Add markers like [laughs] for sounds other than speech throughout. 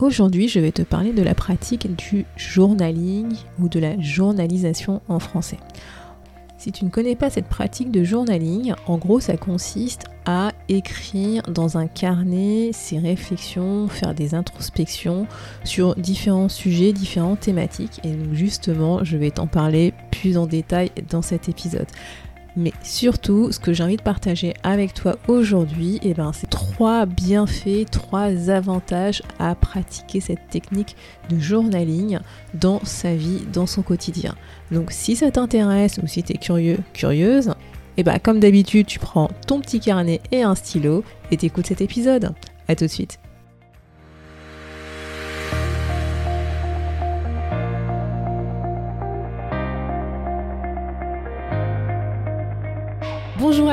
Aujourd'hui, je vais te parler de la pratique du journaling ou de la journalisation en français. Si tu ne connais pas cette pratique de journaling, en gros, ça consiste à écrire dans un carnet ses réflexions, faire des introspections sur différents sujets, différentes thématiques. Et donc justement, je vais t'en parler plus en détail dans cet épisode. Mais surtout, ce que j'ai envie de partager avec toi aujourd'hui, eh ben, c'est trois bienfaits, trois avantages à pratiquer cette technique de journaling dans sa vie, dans son quotidien. Donc si ça t'intéresse ou si tu es curieux, curieuse, eh ben, comme d'habitude, tu prends ton petit carnet et un stylo et t'écoutes cet épisode. A tout de suite.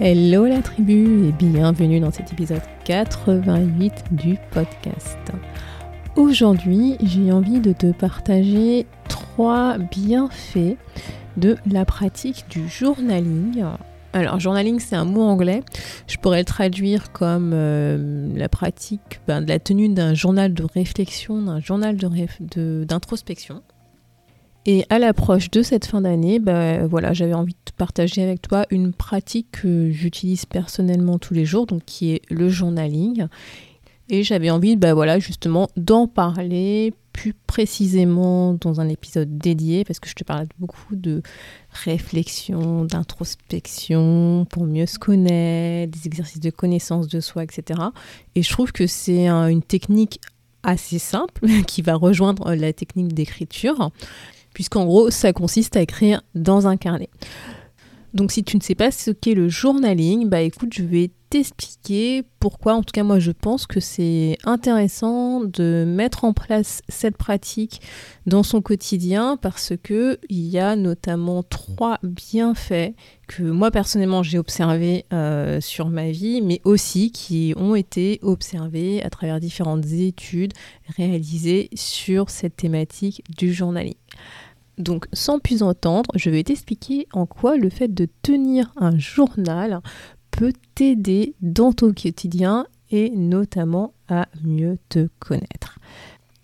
Hello la tribu et bienvenue dans cet épisode 88 du podcast. Aujourd'hui, j'ai envie de te partager trois bienfaits de la pratique du journaling. Alors, journaling, c'est un mot anglais. Je pourrais le traduire comme euh, la pratique ben, de la tenue d'un journal de réflexion, d'un journal d'introspection. Et à l'approche de cette fin d'année, bah, voilà, j'avais envie de partager avec toi une pratique que j'utilise personnellement tous les jours, donc qui est le journaling. Et j'avais envie, bah, voilà, justement, d'en parler plus précisément dans un épisode dédié, parce que je te parle beaucoup de réflexion, d'introspection, pour mieux se connaître, des exercices de connaissance de soi, etc. Et je trouve que c'est une technique assez simple [laughs] qui va rejoindre la technique d'écriture puisqu'en gros, ça consiste à écrire dans un carnet. Donc si tu ne sais pas ce qu'est le journaling, bah écoute, je vais t'expliquer pourquoi, en tout cas moi je pense que c'est intéressant de mettre en place cette pratique dans son quotidien parce que il y a notamment trois bienfaits que moi personnellement j'ai observés euh, sur ma vie, mais aussi qui ont été observés à travers différentes études réalisées sur cette thématique du journaling. Donc sans plus entendre, je vais t'expliquer en quoi le fait de tenir un journal peut t'aider dans ton quotidien et notamment à mieux te connaître.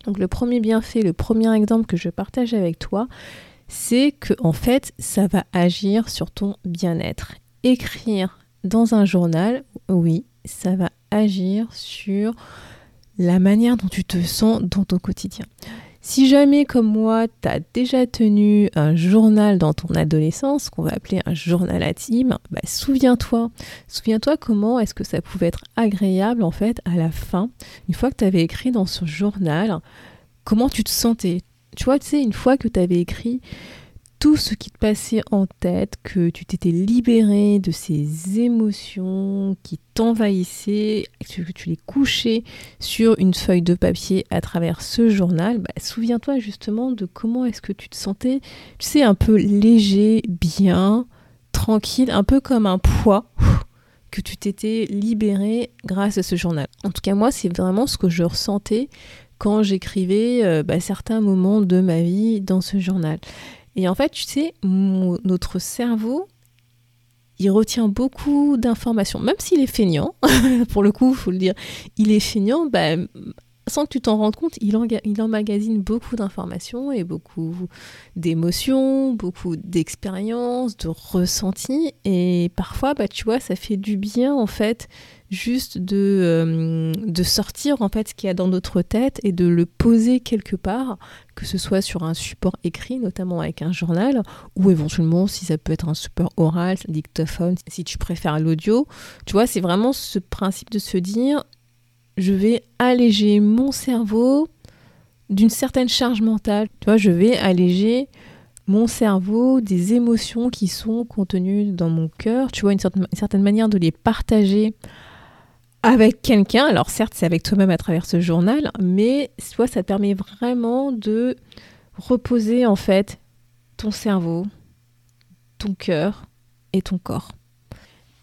Donc le premier bienfait, le premier exemple que je partage avec toi, c'est que en fait, ça va agir sur ton bien-être. Écrire dans un journal, oui, ça va agir sur la manière dont tu te sens dans ton quotidien. Si jamais, comme moi, tu as déjà tenu un journal dans ton adolescence, qu'on va appeler un journal intime, bah, souviens-toi. Souviens-toi comment est-ce que ça pouvait être agréable, en fait, à la fin, une fois que tu avais écrit dans ce journal, comment tu te sentais. Tu vois, tu sais, une fois que tu avais écrit tout ce qui te passait en tête, que tu t'étais libéré de ces émotions qui t'envahissaient, que tu les couchais sur une feuille de papier à travers ce journal, bah, souviens-toi justement de comment est-ce que tu te sentais, tu sais, un peu léger, bien, tranquille, un peu comme un poids [laughs] que tu t'étais libéré grâce à ce journal. En tout cas, moi, c'est vraiment ce que je ressentais quand j'écrivais euh, bah, certains moments de ma vie dans ce journal. Et en fait, tu sais, notre cerveau, il retient beaucoup d'informations, même s'il est feignant, [laughs] pour le coup, il faut le dire, il est feignant, bah, sans que tu t'en rendes compte, il, il emmagasine beaucoup d'informations et beaucoup d'émotions, beaucoup d'expériences, de ressentis. Et parfois, bah, tu vois, ça fait du bien, en fait, juste de, euh, de sortir en fait ce qu'il y a dans notre tête et de le poser quelque part, que ce soit sur un support écrit, notamment avec un journal, ou éventuellement si ça peut être un support oral, dictaphone, si tu préfères l'audio. Tu vois, c'est vraiment ce principe de se dire, je vais alléger mon cerveau d'une certaine charge mentale. Tu vois, je vais alléger mon cerveau des émotions qui sont contenues dans mon cœur, tu vois, une certaine manière de les partager avec quelqu'un. Alors certes, c'est avec toi-même à travers ce journal, mais soit ça te permet vraiment de reposer en fait ton cerveau, ton cœur et ton corps.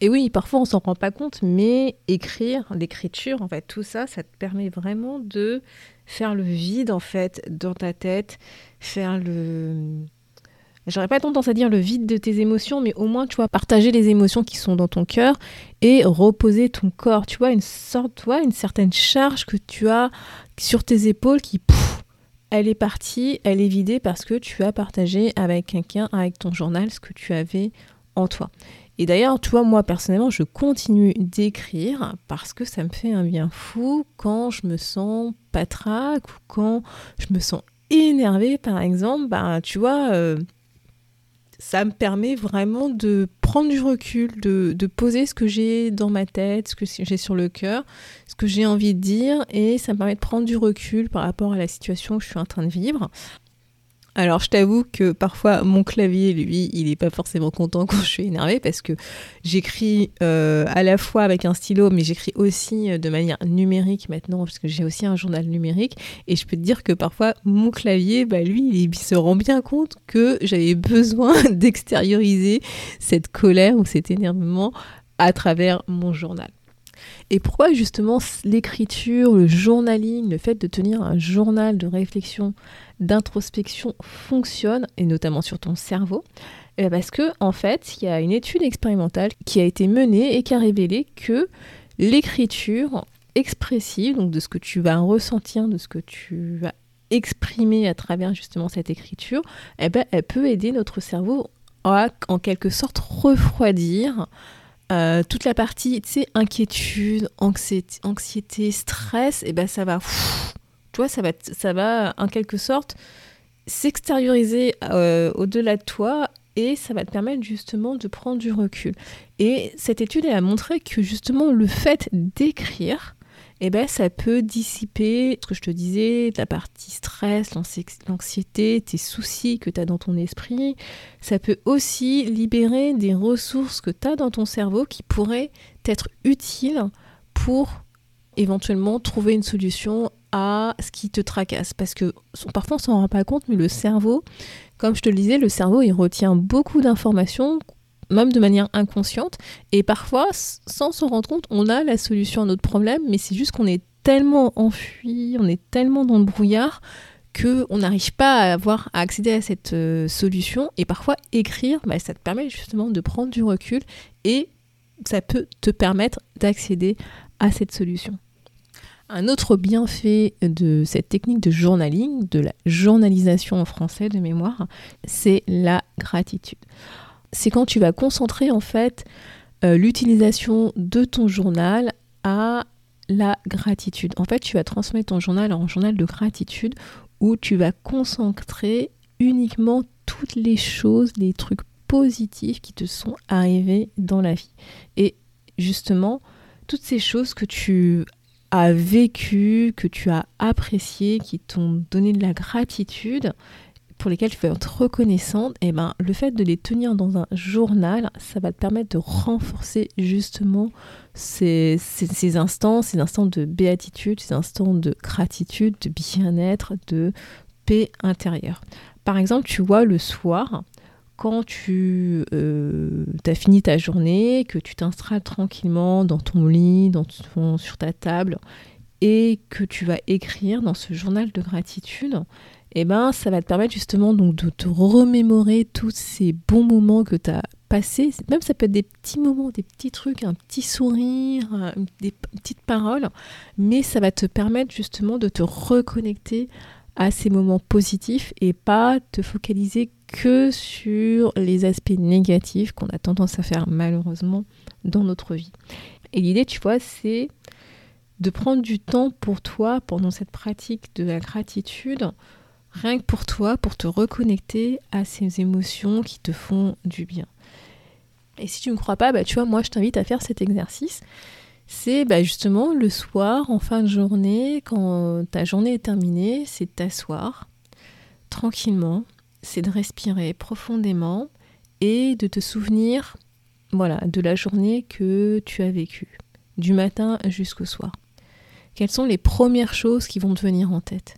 Et oui, parfois on s'en rend pas compte, mais écrire, l'écriture, en fait, tout ça, ça te permet vraiment de faire le vide en fait dans ta tête, faire le J'aurais pas tendance à dire le vide de tes émotions, mais au moins, tu vois, partager les émotions qui sont dans ton cœur et reposer ton corps. Tu vois, une sorte, tu vois, une certaine charge que tu as sur tes épaules qui, pouf, elle est partie, elle est vidée parce que tu as partagé avec quelqu'un, avec ton journal, ce que tu avais en toi. Et d'ailleurs, tu vois, moi personnellement, je continue d'écrire parce que ça me fait un bien fou quand je me sens patraque ou quand je me sens énervée, par exemple. Bah, tu vois, euh, ça me permet vraiment de prendre du recul, de, de poser ce que j'ai dans ma tête, ce que j'ai sur le cœur, ce que j'ai envie de dire, et ça me permet de prendre du recul par rapport à la situation que je suis en train de vivre. Alors je t'avoue que parfois mon clavier, lui, il n'est pas forcément content [laughs] quand je suis énervée parce que j'écris euh, à la fois avec un stylo, mais j'écris aussi euh, de manière numérique maintenant parce que j'ai aussi un journal numérique. Et je peux te dire que parfois mon clavier, bah, lui, il, se rend bien compte que j'avais besoin [laughs] d'extérioriser cette colère ou cet énervement à travers mon journal. Et pourquoi justement l'écriture, le journaling, le fait de tenir un journal de réflexion, d'introspection fonctionne, et notamment sur ton cerveau eh ben, Parce que en fait, il y a une étude expérimentale qui a été menée et qui a révélé que l'écriture expressive, donc de ce que tu vas ressentir, de ce que tu vas exprimer à travers justement cette écriture, eh ben, elle peut aider notre cerveau à en quelque sorte refroidir euh, toute la partie, tu sais, inquiétude, anxiété, stress, et eh ben ça va, tu vois, ça va, ça va en quelque sorte s'extérioriser euh, au-delà de toi et ça va te permettre justement de prendre du recul. Et cette étude a montré que justement le fait d'écrire, eh ben, ça peut dissiper ce que je te disais, la partie stress, l'anxiété, tes soucis que tu as dans ton esprit. Ça peut aussi libérer des ressources que tu as dans ton cerveau qui pourraient être utiles pour éventuellement trouver une solution à ce qui te tracasse. Parce que parfois on s'en rend pas compte, mais le cerveau, comme je te le disais, le cerveau il retient beaucoup d'informations même de manière inconsciente. Et parfois, sans s'en rendre compte, on a la solution à notre problème, mais c'est juste qu'on est tellement enfui, on est tellement dans le brouillard qu'on n'arrive pas à avoir à accéder à cette euh, solution. Et parfois, écrire, bah, ça te permet justement de prendre du recul et ça peut te permettre d'accéder à cette solution. Un autre bienfait de cette technique de journaling, de la journalisation en français de mémoire, c'est la gratitude c'est quand tu vas concentrer en fait euh, l'utilisation de ton journal à la gratitude. En fait, tu vas transmettre ton journal en journal de gratitude où tu vas concentrer uniquement toutes les choses, les trucs positifs qui te sont arrivés dans la vie. Et justement, toutes ces choses que tu as vécues, que tu as appréciées, qui t'ont donné de la gratitude, pour lesquels tu vas être reconnaissante, et eh ben, le fait de les tenir dans un journal, ça va te permettre de renforcer justement ces, instants, ces instants de béatitude, ces instants de gratitude, de bien-être, de paix intérieure. Par exemple, tu vois le soir, quand tu euh, as fini ta journée, que tu t'installes tranquillement dans ton lit, dans sur ta table, et que tu vas écrire dans ce journal de gratitude, eh ben, ça va te permettre justement donc de te remémorer tous ces bons moments que tu as passés. Même ça peut être des petits moments, des petits trucs, un petit sourire, euh, des petites paroles, mais ça va te permettre justement de te reconnecter à ces moments positifs et pas te focaliser que sur les aspects négatifs qu'on a tendance à faire malheureusement dans notre vie. Et l'idée, tu vois, c'est de prendre du temps pour toi pendant cette pratique de la gratitude rien que pour toi, pour te reconnecter à ces émotions qui te font du bien. Et si tu ne crois pas, bah, tu vois, moi je t'invite à faire cet exercice. C'est bah, justement le soir, en fin de journée, quand ta journée est terminée, c'est de t'asseoir tranquillement, c'est de respirer profondément et de te souvenir voilà, de la journée que tu as vécue, du matin jusqu'au soir. Quelles sont les premières choses qui vont te venir en tête?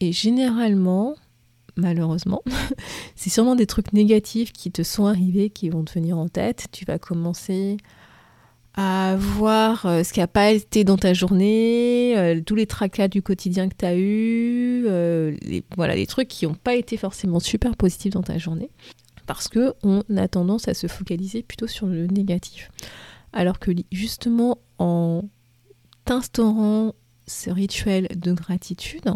Et généralement, malheureusement. [laughs] c'est sûrement des trucs négatifs qui te sont arrivés, qui vont te venir en tête. Tu vas commencer à voir euh, ce qui n'a pas été dans ta journée, euh, tous les tracas du quotidien que tu as eu, euh, les, voilà, les trucs qui n'ont pas été forcément super positifs dans ta journée, parce que on a tendance à se focaliser plutôt sur le négatif. Alors que justement, en t'instaurant ce rituel de gratitude,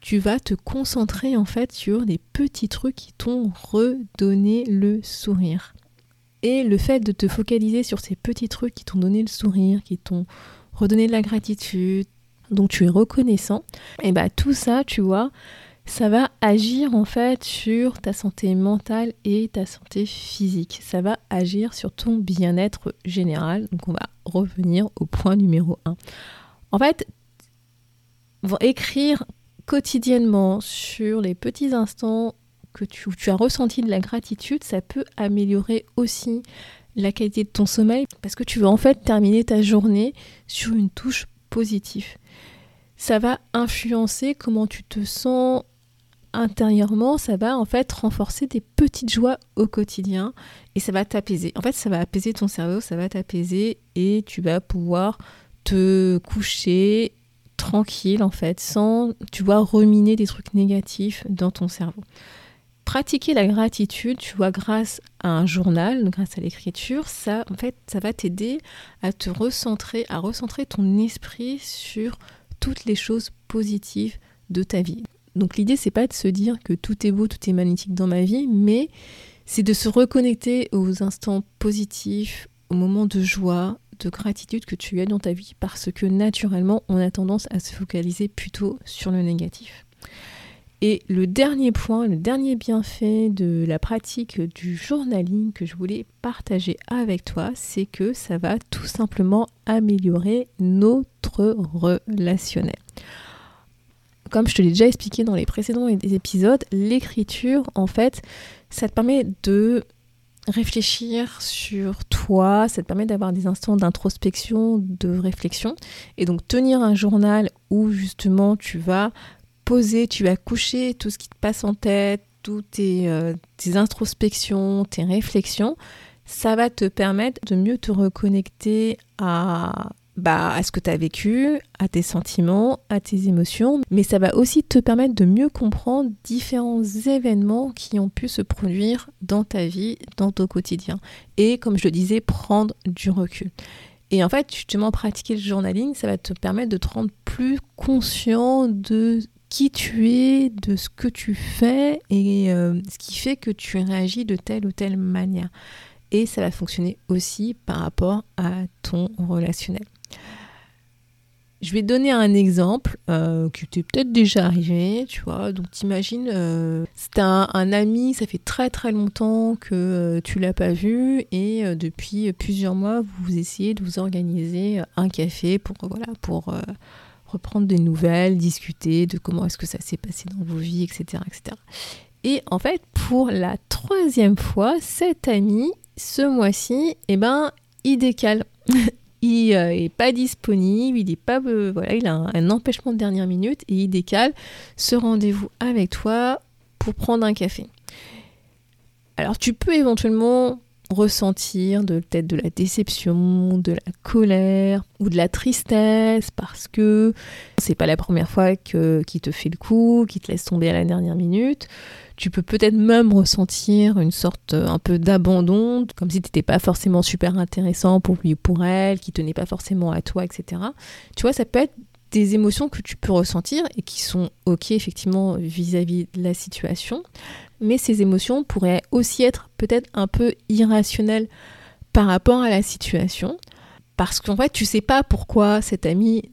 tu vas te concentrer en fait sur les petits trucs qui t'ont redonné le sourire. Et le fait de te focaliser sur ces petits trucs qui t'ont donné le sourire, qui t'ont redonné de la gratitude, dont tu es reconnaissant, et bah tout ça, tu vois, ça va agir en fait sur ta santé mentale et ta santé physique. Ça va agir sur ton bien-être général. Donc on va revenir au point numéro 1. En fait, écrire quotidiennement sur les petits instants que tu, as ressenti de la gratitude, ça peut améliorer aussi la qualité de ton sommeil parce que tu vas en fait terminer ta journée sur une touche positive. Ça va influencer comment tu te sens intérieurement, ça va en fait renforcer des petites joies au quotidien et ça va t'apaiser. En fait, ça va apaiser ton cerveau, ça va t'apaiser et tu vas pouvoir te coucher tranquille en fait, sans, tu vois, reminer des trucs négatifs dans ton cerveau pratiquer la gratitude, tu vois, grâce à un journal, grâce à l'écriture, ça, en fait, ça va t'aider à te recentrer, à recentrer ton esprit sur toutes les choses positives de ta vie. Donc l'idée, c'est pas de se dire que tout est beau, tout est magnifique dans ma vie, mais c'est de se reconnecter aux instants positifs, aux moments de joie, de gratitude que tu as dans ta vie, parce que naturellement, on a tendance à se focaliser plutôt sur le négatif. Et le dernier point, le dernier bienfait de la pratique du journaling que je voulais partager avec toi, c'est que ça va tout simplement améliorer notre relationnel. Comme je te l'ai déjà expliqué dans les précédents épisodes, l'écriture, en fait, ça te permet de réfléchir sur toi, ça te permet d'avoir des instants d'introspection, de réflexion. Et donc tenir un journal où justement tu vas tu vas coucher tout ce qui te passe en tête, toutes tes, euh, tes introspections, tes réflexions, ça va te permettre de mieux te reconnecter à, bah, à ce que tu as vécu, à tes sentiments, à tes émotions, mais ça va aussi te permettre de mieux comprendre différents événements qui ont pu se produire dans ta vie, dans ton quotidien. Et comme je le disais, prendre du recul. Et en fait, justement, pratiquer le journaling, ça va te permettre de te rendre plus conscient de qui tu es, de ce que tu fais et euh, ce qui fait que tu réagis de telle ou telle manière. Et ça va fonctionner aussi par rapport à ton relationnel. Je vais donner un exemple euh, qui t'est peut-être déjà arrivé, tu vois. Donc t'imagines, euh, c'est un, ami, ça fait très très longtemps que euh, tu l'as pas vu et depuis plusieurs mois, vous essayez de vous organiser un café pour voilà pour reprendre des nouvelles, discuter de comment est-ce que ça s'est passé dans vos vies, etc., etc. Et en fait, pour la troisième fois, cet ami, ce mois-ci, eh ben, il décale. [laughs] il n'est euh, pas disponible, il est pas, euh, voilà, il a un, empêchement de dernière minute et il décale ce rendez-vous avec toi pour prendre un café. Alors tu peux éventuellement ressentir de peut-être de la déception, de la colère ou de la tristesse parce que c'est pas la première fois que qui te fait le coup, qui te laisse tomber à la dernière minute. Tu peux peut-être même ressentir une sorte un peu d'abandon, comme si tu n'étais pas forcément super intéressant pour lui ou pour elle, qui tenait pas forcément à toi, etc. Tu vois, ça peut être des émotions que tu peux ressentir et qui sont ok effectivement vis-à-vis de la situation, mais ces émotions pourraient aussi être peut-être un peu irrationnelles par rapport à la situation, parce qu'en fait tu sais pas pourquoi cet ami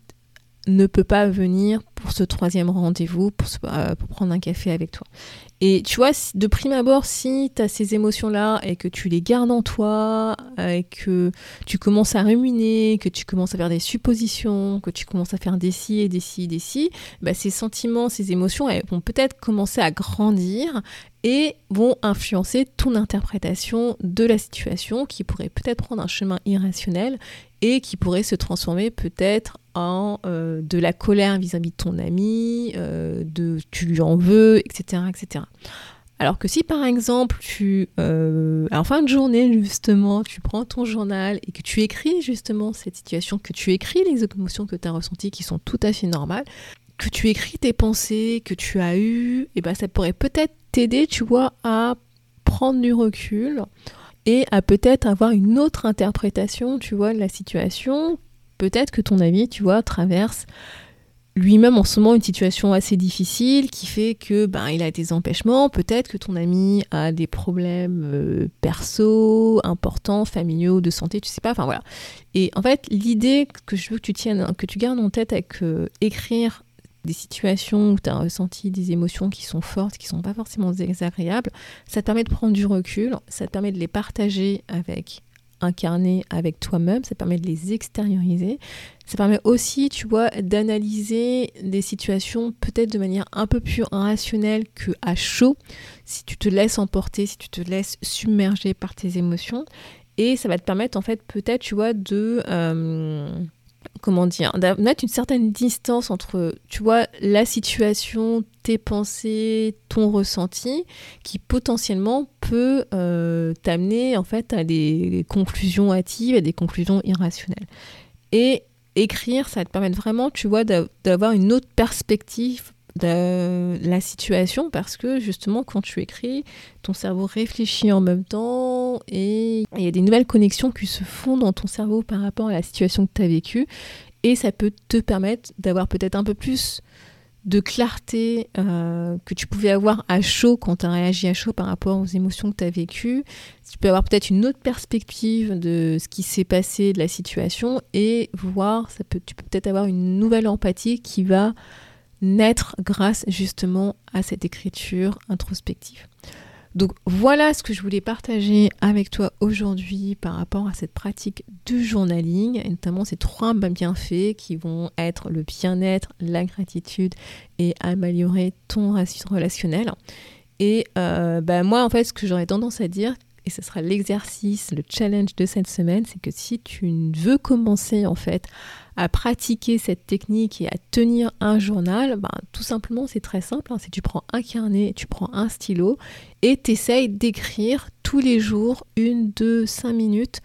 ne peut pas venir pour ce troisième rendez-vous, pour, euh, prendre un café avec toi. Et tu vois, de prime abord, si tu as ces émotions-là et que tu les gardes en toi, euh, et que tu commences à ruminer, que tu commences à faire des suppositions, que tu commences à faire des si et des si et des si, bah ces sentiments, ces émotions, elles vont peut-être commencer à grandir et vont influencer ton interprétation de la situation qui pourrait peut-être prendre un chemin irrationnel et qui pourrait se transformer peut-être en euh, de la colère vis-à-vis de ton ami, euh, de tu lui en veux, etc., etc. Alors que si par exemple tu, euh, en fin de journée justement, tu prends ton journal et que tu écris justement cette situation, que tu écris les émotions que tu as ressenties qui sont tout à fait normales, que tu écris tes pensées que tu as eues, et eh ben ça pourrait peut-être t'aider, tu vois, à prendre du recul et à peut-être avoir une autre interprétation, tu vois, de la situation. Peut-être que ton ami, tu vois, traverse lui-même en ce moment une situation assez difficile qui fait que ben il a des empêchements, peut-être que ton ami a des problèmes euh, perso importants, familiaux, de santé, tu sais pas, enfin voilà. Et en fait, l'idée que je veux que tu tiennes, que tu gardes en tête avec euh, écrire des situations où tu as ressenti des émotions qui sont fortes, qui sont pas forcément désagréables, ça te permet de prendre du recul, ça permet de les partager avec incarner avec toi-même, ça permet de les extérioriser. Ça permet aussi, tu vois, d'analyser des situations peut-être de manière un peu plus rationnelle que à chaud, si tu te laisses emporter, si tu te laisses submerger par tes émotions. Et ça va te permettre, en fait, peut-être, tu vois, de... Euh, comment dire, mettre une certaine distance entre, tu vois, la situation, tes pensées, ton ressenti, qui potentiellement peut euh, t'amener en fait à des conclusions hâtives, à des conclusions irrationnelles. Et écrire, ça te permettre vraiment, tu vois, d'avoir une autre perspective de la situation parce que justement quand tu écris, ton cerveau réfléchit en même temps et il y a des nouvelles connexions qui se font dans ton cerveau par rapport à la situation que tu as vécue et ça peut te permettre d'avoir peut-être un peu plus de clarté euh, que tu pouvais avoir à chaud quand tu as réagi à chaud par rapport aux émotions que tu as vécues. Tu peux avoir peut-être une autre perspective de ce qui s'est passé, de la situation, et voir, ça peut, tu peux peut-être avoir une nouvelle empathie qui va naître grâce justement à cette écriture introspective. Donc voilà ce que je voulais partager avec toi aujourd'hui par rapport à cette pratique du journaling, et notamment ces trois bienfaits qui vont être le bien-être, la gratitude et améliorer ton relationnel. Et euh, bah, moi en fait ce que j'aurais tendance à dire, et ce sera l'exercice, le challenge de cette semaine, c'est que si tu veux commencer en fait à pratiquer cette technique et à tenir un journal, ben, tout simplement c'est très simple. Hein. si tu prends un carnet, tu prends un stylo et t'essayes d'écrire tous les jours une, deux, cinq minutes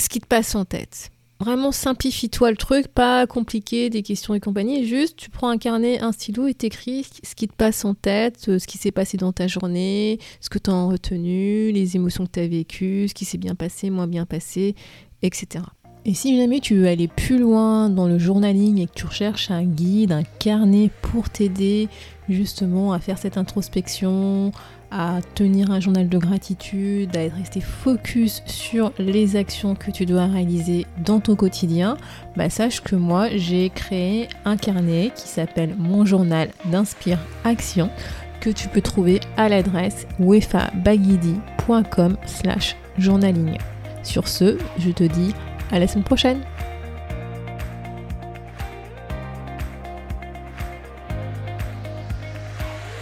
ce qui te passe en tête. Vraiment simplifie-toi le truc, pas compliqué, des questions et compagnie. Juste, tu prends un carnet, un stylo et t'écris ce qui te passe en tête, euh, ce qui s'est passé dans ta journée, ce que tu as retenu, les émotions que tu as vécues, ce qui s'est bien passé, moins bien passé, etc. Et si jamais tu veux aller plus loin dans le journaling et que tu recherches un guide, un carnet pour t'aider justement à faire cette introspection, à tenir un journal de gratitude, à être resté focus sur les actions que tu dois réaliser dans ton quotidien, bah sache que moi j'ai créé un carnet qui s'appelle Mon journal d'inspire action que tu peux trouver à l'adresse wefabagidi.com slash journaling. Sur ce, je te dis à la semaine prochaine